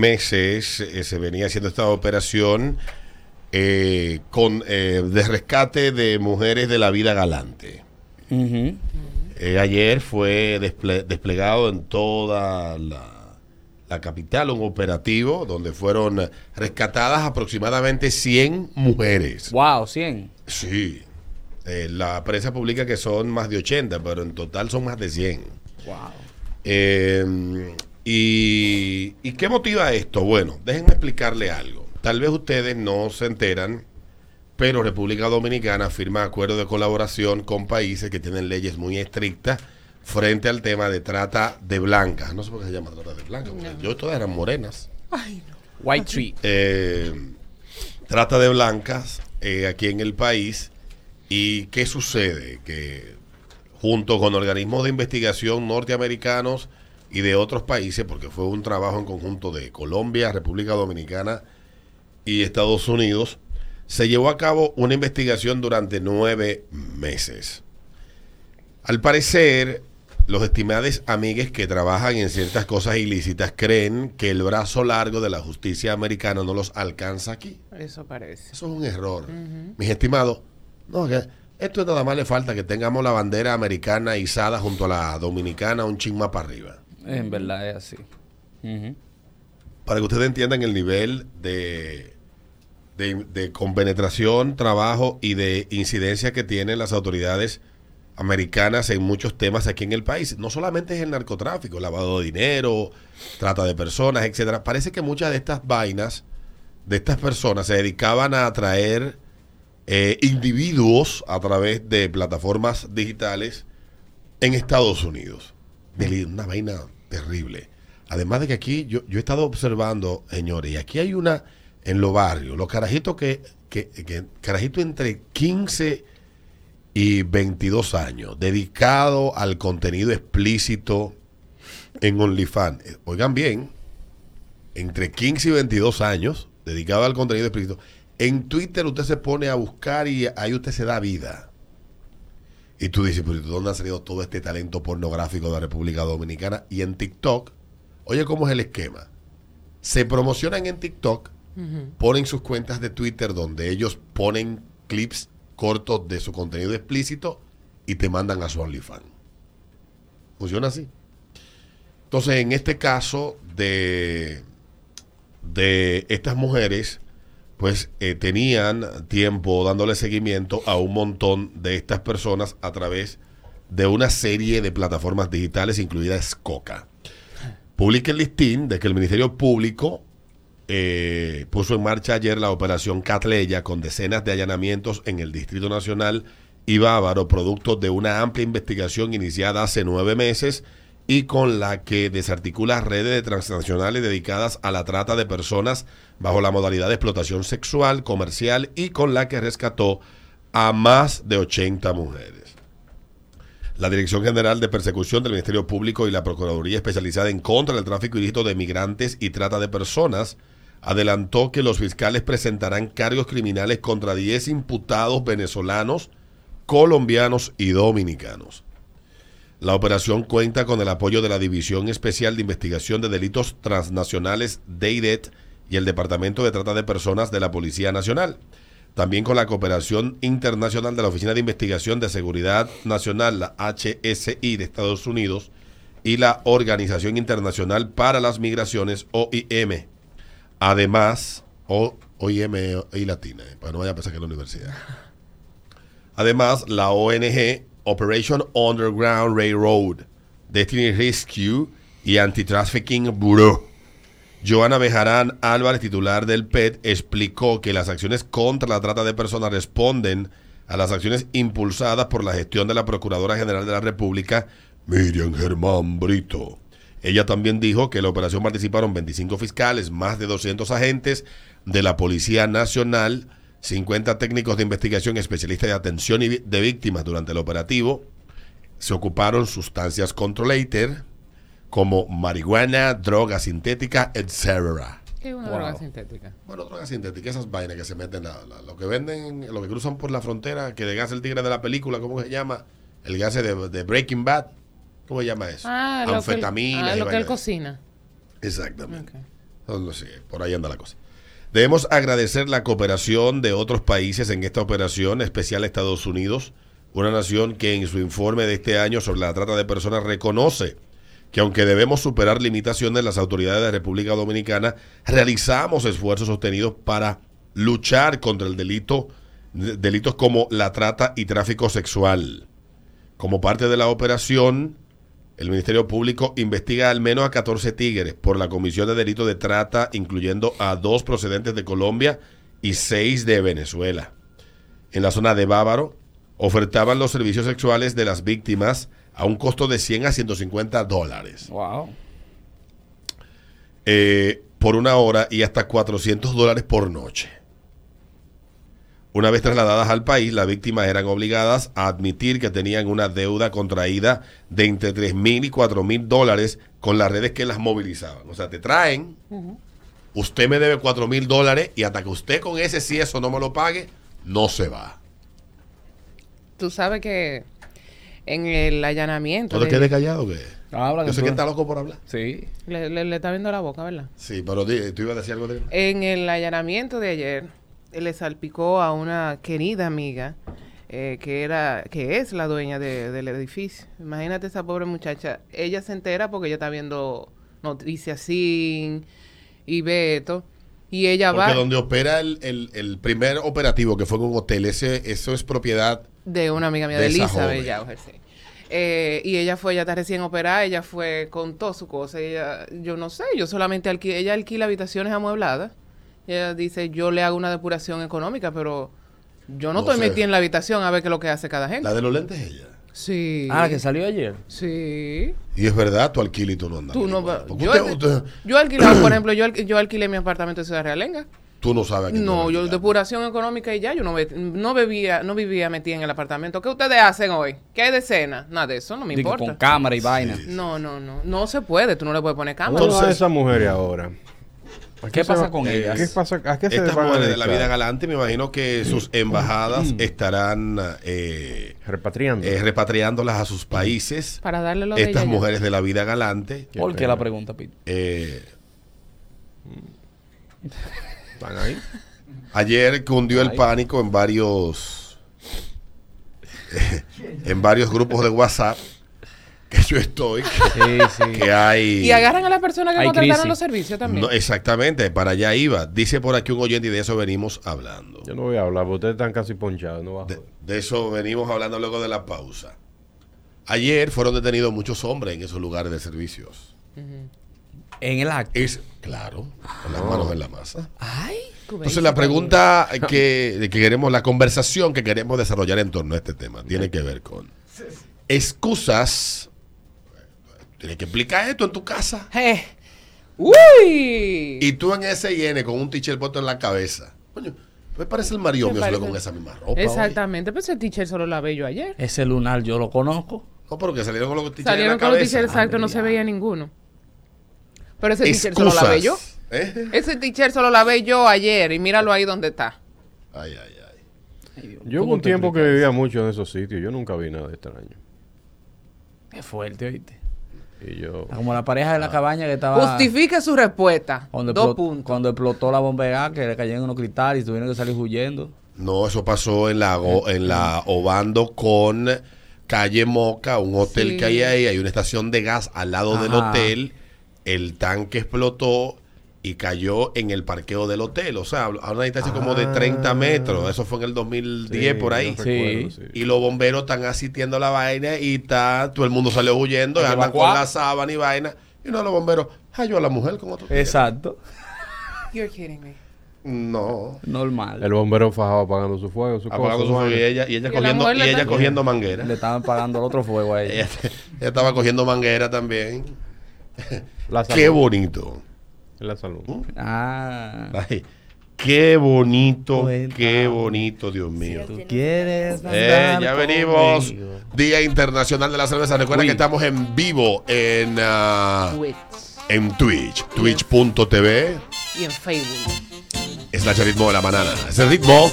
meses eh, se venía haciendo esta operación eh, con eh, de rescate de mujeres de la vida galante. Ayer fue desple- desplegado en toda la, la capital un operativo donde fueron rescatadas aproximadamente 100 mujeres. Wow, 100. Sí. La prensa publica que son más de 80, pero en total son más de 100. Wow. Eh, y, ¿Y qué motiva esto? Bueno, déjenme explicarle algo. Tal vez ustedes no se enteran, pero República Dominicana firma acuerdos de colaboración con países que tienen leyes muy estrictas frente al tema de trata de blancas. No sé por qué se llama trata de blancas, porque yo todas eran morenas. White Tree. Eh, trata de blancas eh, aquí en el país. ¿Y qué sucede? Que junto con organismos de investigación norteamericanos y de otros países, porque fue un trabajo en conjunto de Colombia, República Dominicana y Estados Unidos, se llevó a cabo una investigación durante nueve meses. Al parecer, los estimados amigues que trabajan en ciertas cosas ilícitas creen que el brazo largo de la justicia americana no los alcanza aquí. Eso parece. Eso es un error. Mis estimados, no, esto nada más le falta que tengamos la bandera americana izada junto a la dominicana un ching más para arriba. En verdad es así. Para que ustedes entiendan el nivel de, de, de compenetración, trabajo y de incidencia que tienen las autoridades americanas en muchos temas aquí en el país. No solamente es el narcotráfico, lavado de dinero, trata de personas, etcétera. Parece que muchas de estas vainas, de estas personas, se dedicaban a atraer eh, individuos a través de plataformas digitales en Estados Unidos. Una vaina terrible. Además de que aquí yo, yo he estado observando, señores, y aquí hay una en los barrios, los carajitos que, que, que carajitos entre 15 y 22 años, dedicado al contenido explícito en OnlyFans. Eh, Oigan bien, entre 15 y 22 años, dedicado al contenido explícito. En Twitter usted se pone a buscar y ahí usted se da vida. Y tú dices, pero ¿de dónde ha salido todo este talento pornográfico de la República Dominicana? Y en TikTok, oye, ¿cómo es el esquema? Se promocionan en TikTok, ponen sus cuentas de Twitter donde ellos ponen clips cortos de su contenido explícito y te mandan a su OnlyFans. Funciona así. Entonces, en este caso de, de estas mujeres, pues eh, tenían tiempo dándole seguimiento a un montón de estas personas a través de una serie de plataformas digitales, incluida Coca. Publica el listín de que el Ministerio Público eh, puso en marcha ayer la operación Catleya con decenas de allanamientos en el Distrito Nacional y Bávaro, producto de una amplia investigación iniciada hace nueve meses y con la que desarticula redes de transnacionales dedicadas a la trata de personas bajo la modalidad de explotación sexual, comercial y con la que rescató a más de 80 mujeres. La Dirección General de Persecución del Ministerio Público y la Procuraduría Especializada en contra del tráfico ilícito de migrantes y trata de personas adelantó que los fiscales presentarán cargos criminales contra 10 imputados venezolanos, colombianos y dominicanos. La operación cuenta con el apoyo de la División Especial de Investigación de Delitos Transnacionales DEIDET y el Departamento de Trata de Personas de la Policía Nacional. También con la cooperación internacional de la Oficina de Investigación de Seguridad Nacional, la HSI de Estados Unidos, y la Organización Internacional para las Migraciones, OIM. Además, OIM y Latina, eh, para no vaya a pensar que es la universidad. Además, la ONG Operation Underground Railroad, Destiny Rescue y Anti-Trafficking Bureau. Joana Bejarán Álvarez, titular del PET, explicó que las acciones contra la trata de personas responden a las acciones impulsadas por la gestión de la Procuradora General de la República, Miriam Germán Brito. Ella también dijo que en la operación participaron 25 fiscales, más de 200 agentes de la Policía Nacional, 50 técnicos de investigación especialistas de atención y de víctimas durante el operativo. Se ocuparon sustancias controlator como marihuana, droga sintética, etc. ¿Qué es una Wow. droga sintética? Bueno, droga sintética, esas vainas que se meten, a, lo que venden, lo que cruzan por la frontera, que de gas el tigre de la película, ¿cómo se llama? El gas de, de Breaking Bad, ¿cómo se llama eso? Ah, lo que él, Anfetamina. ah, lo que él vaina. cocina. Exactamente. Ok. No, no sé, por ahí anda la cosa. Debemos agradecer la cooperación de otros países en esta operación, especial Estados Unidos, una nación que en su informe de este año sobre la trata de personas reconoce que aunque debemos superar limitaciones, las autoridades de República Dominicana realizamos esfuerzos sostenidos para luchar contra el delito, de- delitos como la trata y tráfico sexual. Como parte de la operación, el Ministerio Público investiga al menos a 14 tigres por la comisión de delitos de trata, incluyendo a dos procedentes de Colombia y seis de Venezuela. En la zona de Bávaro, ofertaban los servicios sexuales de las víctimas a un costo de 100 a 150 dólares Wow. eh, por una hora y hasta 400 dólares por noche. Una vez trasladadas al país, las víctimas eran obligadas a admitir que tenían una deuda contraída de entre 3 mil y 4 mil dólares con las redes que las movilizaban. O sea, te traen, usted me debe 4 mil dólares y hasta que usted con ese si eso no me lo pague, no se va. Tú sabes que en el allanamiento. ¿No te de- quedes callado que Habla Yo sé que está loco por hablar. Sí. le, le- le está viendo la boca, ¿verdad? Sí, pero tú ibas a decir algo de... En el allanamiento de ayer, le salpicó a una querida amiga eh, que era que es la dueña de- del edificio. Imagínate esa pobre muchacha. Ella se entera porque ella está viendo noticias sin y ve esto. Y ella Porque va donde opera el, el- el primer operativo, que fue en un hotel, ese, eso es propiedad de una amiga mía, de de, Elizabeth. Yauger, sí. Eh, y ella fue, ella está recién operada, ella fue con toda su cosa. Ella, yo no sé, yo solamente ella alquila habitaciones amuebladas. Ella dice, yo le hago una depuración económica, pero yo no, No estoy sé. metida en la habitación a ver qué es lo que hace cada gente. La de los lentes es ella. Sí. Ah, que salió ayer. Sí. Y es verdad, tu alquilo y tú no andas. Tú no yo, usted- usted- yo alquilaba, por ejemplo, yo, alqui- yo alquilé mi apartamento en Ciudad Realenga. tú no sabes No, yo alquilas. depuración económica y ya, yo no, no bebía, no vivía metida en el apartamento. ¿Qué ustedes hacen hoy? ¿Qué hay de cena? Nada de eso, no me Digo, importa. con cámara y vaina. No, no, no. No se puede. Tú no le puedes poner cámara. Entonces- Entonces, esa mujer ahora. ¿A ¿Qué pasa con ellas? ¿Qué pasa? ¿A qué se Estas mujeres de la vida galante, me imagino que sus embajadas estarán eh, Repatriando. eh, repatriándolas a sus países. Para darle lo de Estas ella ya. mujeres de la vida galante. Qué ¿Por qué la pregunta, Pete? eh, Están ahí. Ayer cundió el pánico en varios en varios grupos de WhatsApp que yo estoy Sí, sí. que hay Y agarran a las personas que contrataron los servicios también. No, exactamente, para allá iba. Dice por aquí un oyente y de eso venimos hablando. Yo no voy a hablar, porque ustedes están casi ponchados. No De, de eso venimos hablando luego de la pausa. Ayer fueron detenidos muchos hombres en esos lugares de servicios. En el acto. Es claro, con las manos en la masa. Ay. Entonces la pregunta que, que queremos, la conversación que queremos desarrollar en torno a este tema tiene que ver con excusas. Tienes que explicar esto en tu casa. Eh. ¡Uy! Y tú en SN con un t-shirt puesto en la cabeza. Coño, me parece el marido mío solo con esa misma ropa. Exactamente. Pues ese teacher solo la ve yo ayer. Ese lunar yo lo conozco. No, pero que salieron con los t-shirts Salieron en la con los teachers exacto, no se veía ninguno. Pero ese teacher solo la ve yo. Excusas. ¿Eh? Ese teacher solo la ve yo ayer y míralo ahí donde está. Ay, ay, ay. Ay, Dios, Yo ¿cómo hubo un tiempo que vivía mucho en esos sitios. Yo nunca vi nada extraño. Es fuerte, oíste. Y yo. Como la pareja de la cabaña que estaba. Justifique su respuesta. Cuando, Dos explotó, puntos. cuando explotó la bomba de gas, que le cayeron unos cristales y tuvieron que salir huyendo. No, eso pasó en la, en la Obando con Calle Moca, un hotel Sí. que hay ahí. Hay una estación de gas al lado del hotel. El tanque explotó y cayó en el parqueo del hotel. O sea, a una distancia como de 30 metros. Eso fue en el 2010 Sí, por ahí. Sí. recuerdo, sí. Y los bomberos están asistiendo la vaina y está, todo el mundo salió huyendo, y andan con la sábana y vaina. Y uno de los bomberos, halló a la mujer con otro. tigre". Exacto. You're kidding me. No. Normal. El bombero fajado apagando su fuego, su Apagando cosa, su fuego y ella, y ella Y cogiendo, y ella cogiendo manguera. Le estaban pagando el otro fuego a ella. Ella, ella estaba cogiendo manguera también. Qué bonito. En la salud. Ah. Ay, qué bonito, Cuenta. qué bonito, Dios mío. Tú quieres. Eh, ya venimos. conmigo. Día Internacional de la Cerveza. Recuerda Uy. que estamos en vivo en, ah, Twitch. en Twitch. Twitch.tv. Y en Facebook. Es la ritmo de la manada. Es el ritmo